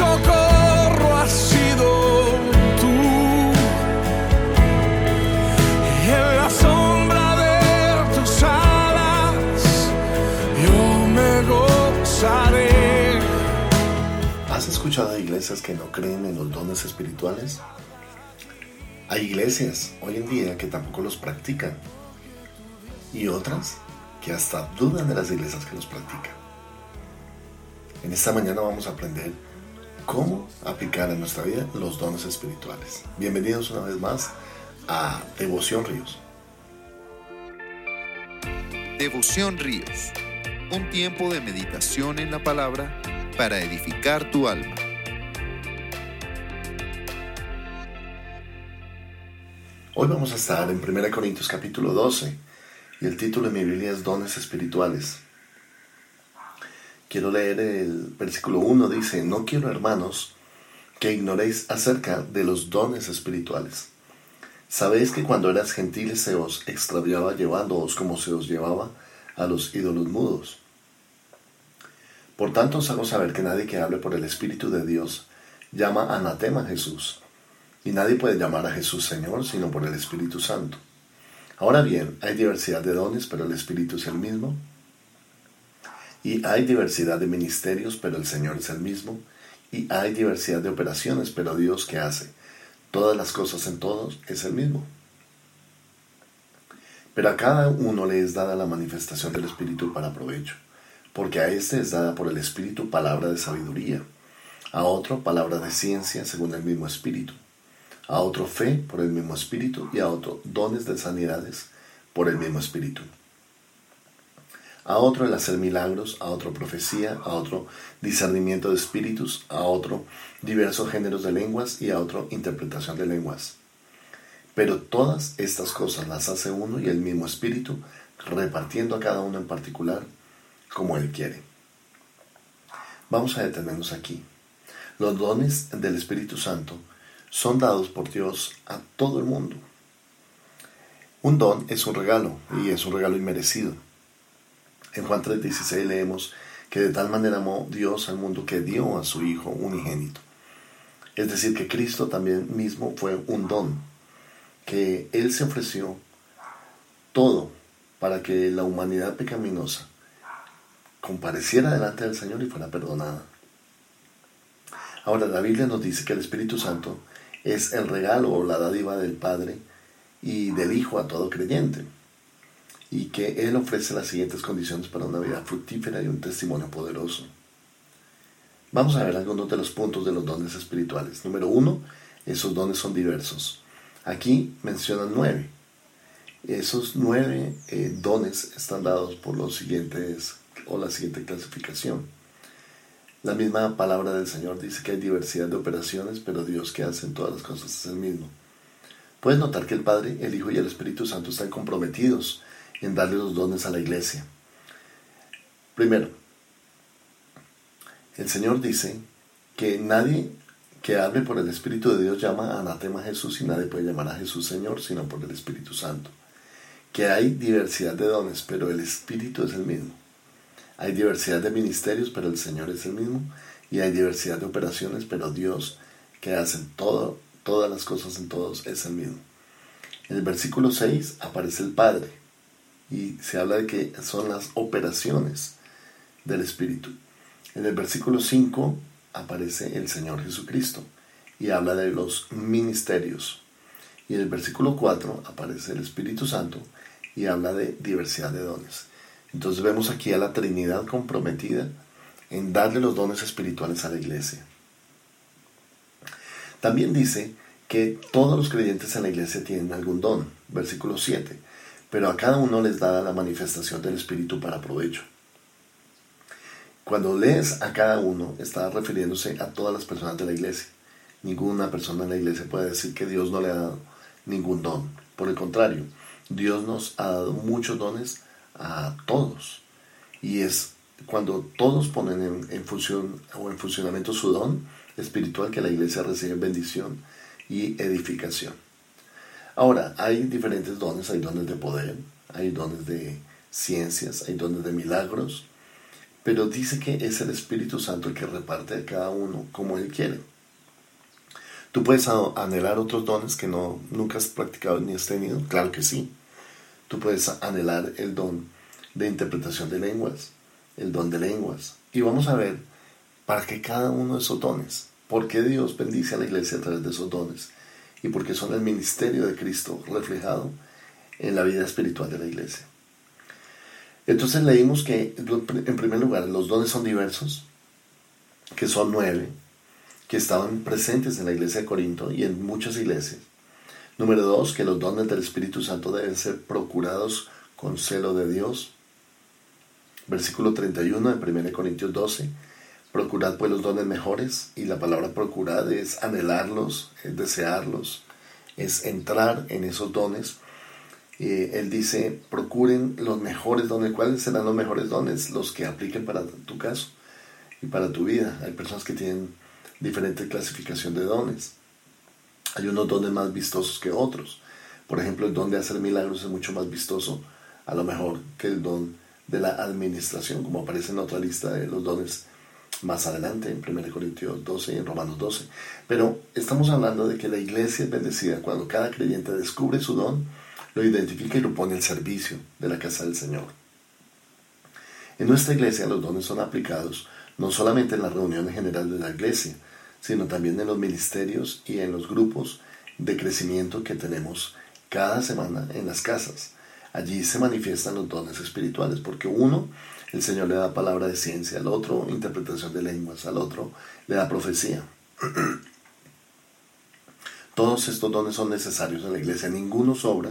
socorro has sido tú. En la sombra de tus alas yo me gozaré. ¿Has escuchado de iglesias que no creen en los dones espirituales? Hay iglesias hoy en día que tampoco los practican y otras que hasta dudan de las iglesias que los practican. En esta mañana vamos a aprender cómo aplicar en nuestra vida los dones espirituales. Bienvenidos una vez más a Devoción Ríos. Devoción Ríos, un tiempo de meditación en la palabra para edificar tu alma. Hoy vamos a estar en 1 Corintios capítulo 12 y el título de mi Biblia es Dones Espirituales. Quiero leer el versículo 1, dice, no quiero hermanos que ignoréis acerca de los dones espirituales. Sabéis que cuando eras gentiles se os extraviaba llevándoos como se os llevaba a los ídolos mudos. Por tanto os hago saber que nadie que hable por el Espíritu de Dios llama anatema a Jesús, y nadie puede llamar a Jesús Señor sino por el Espíritu Santo. Ahora bien, hay diversidad de dones, pero el Espíritu es el mismo. Y hay diversidad de ministerios, pero el Señor es el mismo. Y hay diversidad de operaciones, pero Dios que hace todas las cosas en todos es el mismo. Pero a cada uno le es dada la manifestación del Espíritu para provecho, porque a éste es dada por el Espíritu palabra de sabiduría, a otro palabra de ciencia según el mismo Espíritu, a otro fe por el mismo Espíritu y a otro dones de sanidades por el mismo Espíritu a otro el hacer milagros, a otro profecía, a otro discernimiento de espíritus, a otro diversos géneros de lenguas y a otro interpretación de lenguas. Pero todas estas cosas las hace uno y el mismo espíritu, repartiendo a cada uno en particular como él quiere. Vamos a detenernos aquí. Los dones del Espíritu Santo son dados por Dios a todo el mundo. Un don es un regalo y es un regalo inmerecido. En Juan 3:16 leemos que de tal manera amó Dios al mundo que dio a su Hijo unigénito. Es decir, que Cristo también mismo fue un don, que Él se ofreció todo para que la humanidad pecaminosa compareciera delante del Señor y fuera perdonada. Ahora, la Biblia nos dice que el Espíritu Santo es el regalo o la dádiva del Padre y del Hijo a todo creyente y que Él ofrece las siguientes condiciones para una vida fructífera y un testimonio poderoso. Vamos a ver algunos de los puntos de los dones espirituales. Número uno, esos dones son diversos. Aquí mencionan nueve. Esos nueve eh, dones están dados por los siguientes o la siguiente clasificación. La misma palabra del Señor dice que hay diversidad de operaciones, pero Dios que hace en todas las cosas es el mismo. Puedes notar que el Padre, el Hijo y el Espíritu Santo están comprometidos en darle los dones a la iglesia. Primero, el Señor dice que nadie que hable por el Espíritu de Dios llama anatema a Jesús y nadie puede llamar a Jesús Señor sino por el Espíritu Santo. Que hay diversidad de dones, pero el Espíritu es el mismo. Hay diversidad de ministerios, pero el Señor es el mismo. Y hay diversidad de operaciones, pero Dios que hace todo, todas las cosas en todos es el mismo. En el versículo 6 aparece el Padre y se habla de que son las operaciones del Espíritu. En el versículo 5 aparece el Señor Jesucristo y habla de los ministerios. Y en el versículo 4 aparece el Espíritu Santo y habla de diversidad de dones. Entonces vemos aquí a la Trinidad comprometida en darle los dones espirituales a la iglesia. También dice que todos los creyentes en la iglesia tienen algún don. Versículo 7 pero a cada uno les da la manifestación del Espíritu para provecho. Cuando lees a cada uno, está refiriéndose a todas las personas de la iglesia. Ninguna persona en la iglesia puede decir que Dios no le ha dado ningún don. Por el contrario, Dios nos ha dado muchos dones a todos. Y es cuando todos ponen en, función o en funcionamiento su don espiritual que la iglesia recibe bendición y edificación. Ahora, hay diferentes dones, hay dones de poder, hay dones de ciencias, hay dones de milagros, pero dice que es el Espíritu Santo el que reparte a cada uno como Él quiere. ¿Tú puedes anhelar otros dones que no, nunca has practicado ni has tenido? Claro que sí. Tú puedes anhelar el don de interpretación de lenguas, el don de lenguas. Y vamos a ver para qué cada uno de esos dones, por qué Dios bendice a la iglesia a través de esos dones y por qué son el ministerio de Cristo reflejado en la vida espiritual de la iglesia. Entonces leímos que, en primer lugar, los dones son diversos, que son nueve, que estaban presentes en la iglesia de Corinto y en muchas iglesias. Número dos, que los dones del Espíritu Santo deben ser procurados con celo de Dios. Versículo 31 de 1 Corintios 12. Procurad pues los dones mejores y la palabra procurad es anhelarlos, es desearlos, es entrar en esos dones. Eh, él dice, procuren los mejores dones. ¿Cuáles serán los mejores dones? Los que apliquen para tu caso y para tu vida. Hay personas que tienen diferente clasificación de dones. Hay unos dones más vistosos que otros. Por ejemplo, el don de hacer milagros es mucho más vistoso, a lo mejor, que el don de la administración, como aparece en otra lista de los dones más adelante, en 1 Corintios 12 y en Romanos 12. Pero estamos hablando de que la iglesia es bendecida cuando cada creyente descubre su don, lo identifica y lo pone al servicio de la casa del Señor. En nuestra iglesia los dones son aplicados no solamente en la reunión general de la iglesia, sino también en los ministerios y en los grupos de crecimiento que tenemos cada semana en las casas. Allí se manifiestan los dones espirituales, porque uno, el Señor le da palabra de ciencia, al otro interpretación de lenguas, al otro le da profecía. Todos estos dones son necesarios en la iglesia, ninguno sobra,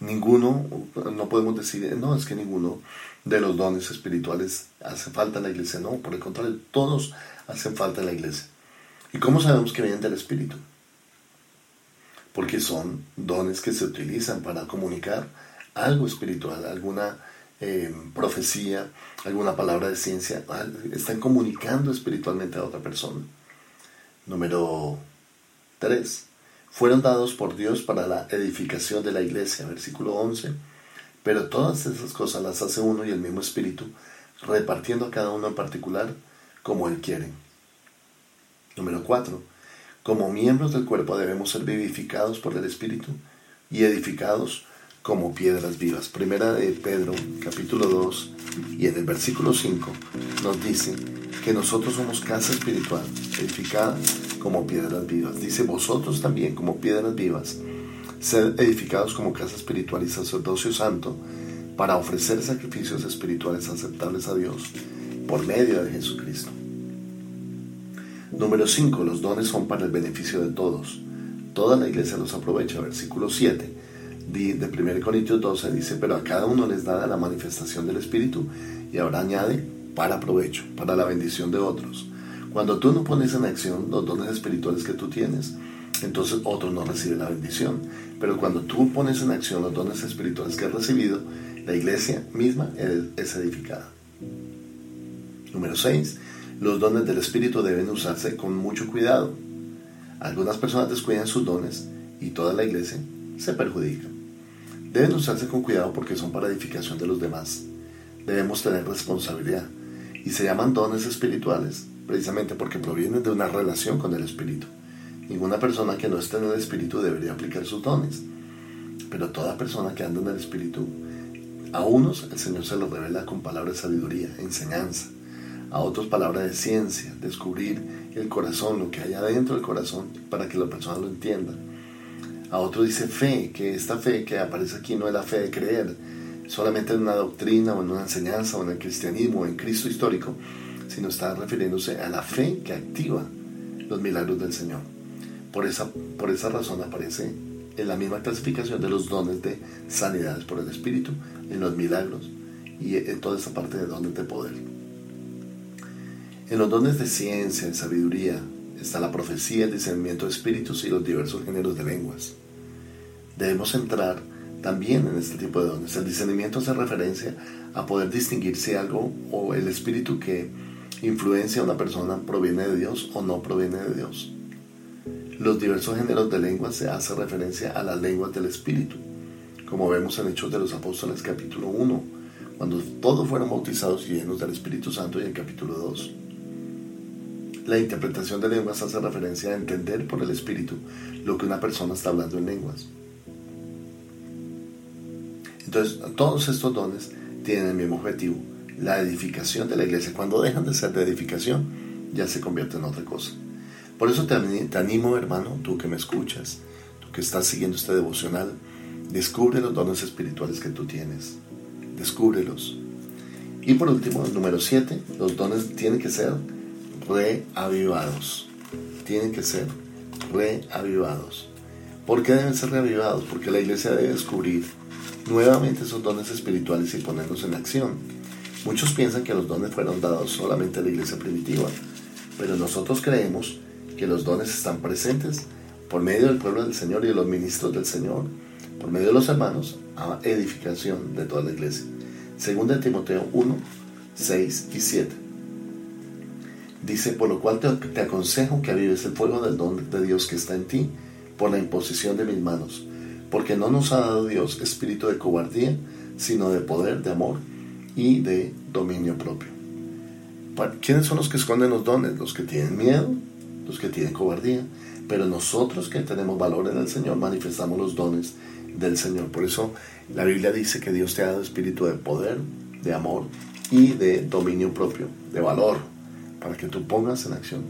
ninguno, no podemos decir, no, es que ninguno de los dones espirituales hace falta en la iglesia, no, por el contrario, todos hacen falta en la iglesia. ¿Y cómo sabemos que vienen del Espíritu? Porque son dones que se utilizan para comunicar algo espiritual, alguna eh, profecía, alguna palabra de ciencia, están comunicando espiritualmente a otra persona. Número 3. Fueron dados por Dios para la edificación de la iglesia, versículo 11. Pero todas esas cosas las hace uno y el mismo Espíritu, repartiendo a cada uno en particular como Él quiere. Número 4. Como miembros del cuerpo debemos ser vivificados por el Espíritu y edificados como piedras vivas. Primera de Pedro, capítulo 2, y en el versículo 5 nos dice que nosotros somos casa espiritual, edificada como piedras vivas. Dice, vosotros también como piedras vivas, sed edificados como casa espiritual y sacerdocio santo, para ofrecer sacrificios espirituales aceptables a Dios por medio de Jesucristo. Número 5. Los dones son para el beneficio de todos. Toda la iglesia los aprovecha. Versículo 7 de 1 Corintios 12 dice, pero a cada uno les da la manifestación del Espíritu y ahora añade para provecho, para la bendición de otros. Cuando tú no pones en acción los dones espirituales que tú tienes, entonces otros no reciben la bendición. Pero cuando tú pones en acción los dones espirituales que has recibido, la iglesia misma es edificada. Número 6. Los dones del Espíritu deben usarse con mucho cuidado. Algunas personas descuidan sus dones y toda la iglesia se perjudica. Deben usarse con cuidado porque son para edificación de los demás. Debemos tener responsabilidad y se llaman dones espirituales precisamente porque provienen de una relación con el Espíritu. Ninguna persona que no esté en el Espíritu debería aplicar sus dones, pero toda persona que anda en el Espíritu, a unos el Señor se los revela con palabras de sabiduría, enseñanza, a otros palabras de ciencia, descubrir el corazón, lo que hay adentro del corazón, para que la persona lo entienda. A otros dice fe, que esta fe que aparece aquí no es la fe de creer solamente en una doctrina o en una enseñanza o en el cristianismo o en Cristo histórico, sino está refiriéndose a la fe que activa los milagros del Señor. Por esa, por esa razón aparece en la misma clasificación de los dones de sanidades por el Espíritu, en los milagros y en toda esa parte de dones de poder. En los dones de ciencia, de sabiduría, está la profecía, el discernimiento de espíritus y los diversos géneros de lenguas. Debemos entrar también en este tipo de dones. El discernimiento hace referencia a poder distinguir si algo o el espíritu que influencia a una persona proviene de Dios o no proviene de Dios. Los diversos géneros de lenguas se hace referencia a las lenguas del espíritu, como vemos en Hechos de los Apóstoles capítulo 1, cuando todos fueron bautizados y llenos del Espíritu Santo y en capítulo 2. La interpretación de lenguas hace referencia a entender por el Espíritu lo que una persona está hablando en lenguas. Entonces, todos estos dones tienen el mismo objetivo, la edificación de la iglesia. Cuando dejan de ser de edificación, ya se convierte en otra cosa. Por eso te, animo, hermano, tú que me escuchas, tú que estás siguiendo este devocional, descubre los dones espirituales que tú tienes. Descúbrelos. Y por último, número 7, los dones tienen que ser reavivados. Tienen que ser reavivados. ¿Por qué deben ser reavivados? Porque la iglesia debe descubrir nuevamente esos dones espirituales y ponerlos en acción. Muchos piensan que los dones fueron dados solamente a la iglesia primitiva, pero nosotros creemos que los dones están presentes por medio del pueblo del Señor y de los ministros del Señor, por medio de los hermanos, a edificación de toda la iglesia. Según de Timoteo 1, 6 y 7. Dice, por lo cual te, aconsejo que avives el fuego del don de Dios que está en ti por la imposición de mis manos porque no nos ha dado Dios espíritu de cobardía, sino de poder, de amor y de dominio propio. ¿Quiénes son los que esconden los dones? Los que tienen miedo, los que tienen cobardía, pero nosotros que tenemos valor en el Señor manifestamos los dones del Señor. Por eso la Biblia dice que Dios te ha dado espíritu de poder, de amor y de dominio propio, de valor, para que tú pongas en acción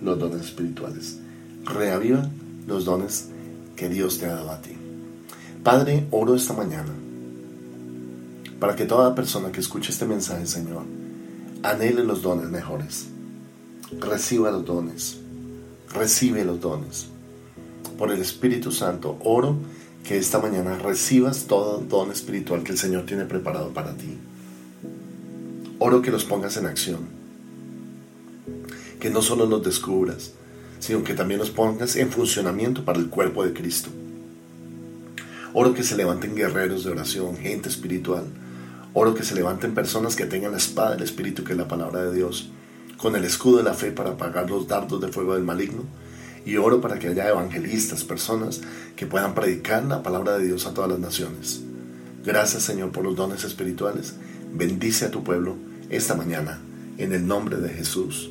los dones espirituales. Reaviva los dones que Dios te ha dado a ti. Padre, oro esta mañana para que toda persona que escuche este mensaje, Señor, anhele los dones mejores. Reciba los dones. Recibe los dones. Por el Espíritu Santo, oro que esta mañana recibas todo don espiritual que el Señor tiene preparado para ti. Oro que los pongas en acción. Que no solo los descubras, sino que también los pongas en funcionamiento para el cuerpo de Cristo. Oro que se levanten guerreros de oración, gente espiritual. Oro que se levanten personas que tengan la espada del Espíritu, que es la palabra de Dios, con el escudo de la fe para apagar los dardos de fuego del maligno. Y oro para que haya evangelistas, personas que puedan predicar la palabra de Dios a todas las naciones. Gracias Señor por los dones espirituales. Bendice a tu pueblo esta mañana, en el nombre de Jesús.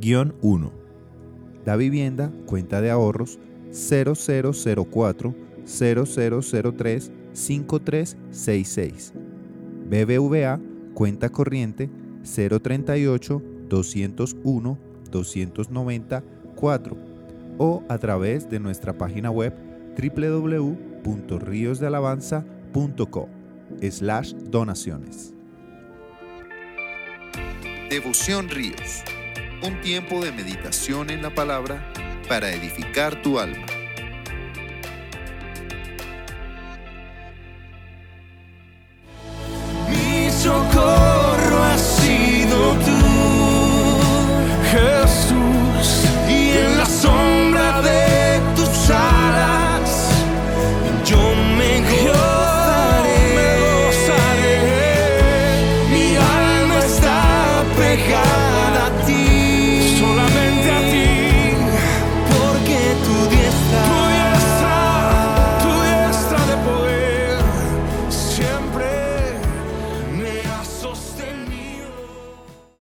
167-1. La vivienda, cuenta de ahorros 0004 0003 5366. BBVA, cuenta corriente 038 201 294 o a través de nuestra página web www.riosdealabanza.com slash donaciones. Devoción Ríos, un tiempo de meditación en la palabra para edificar tu alma.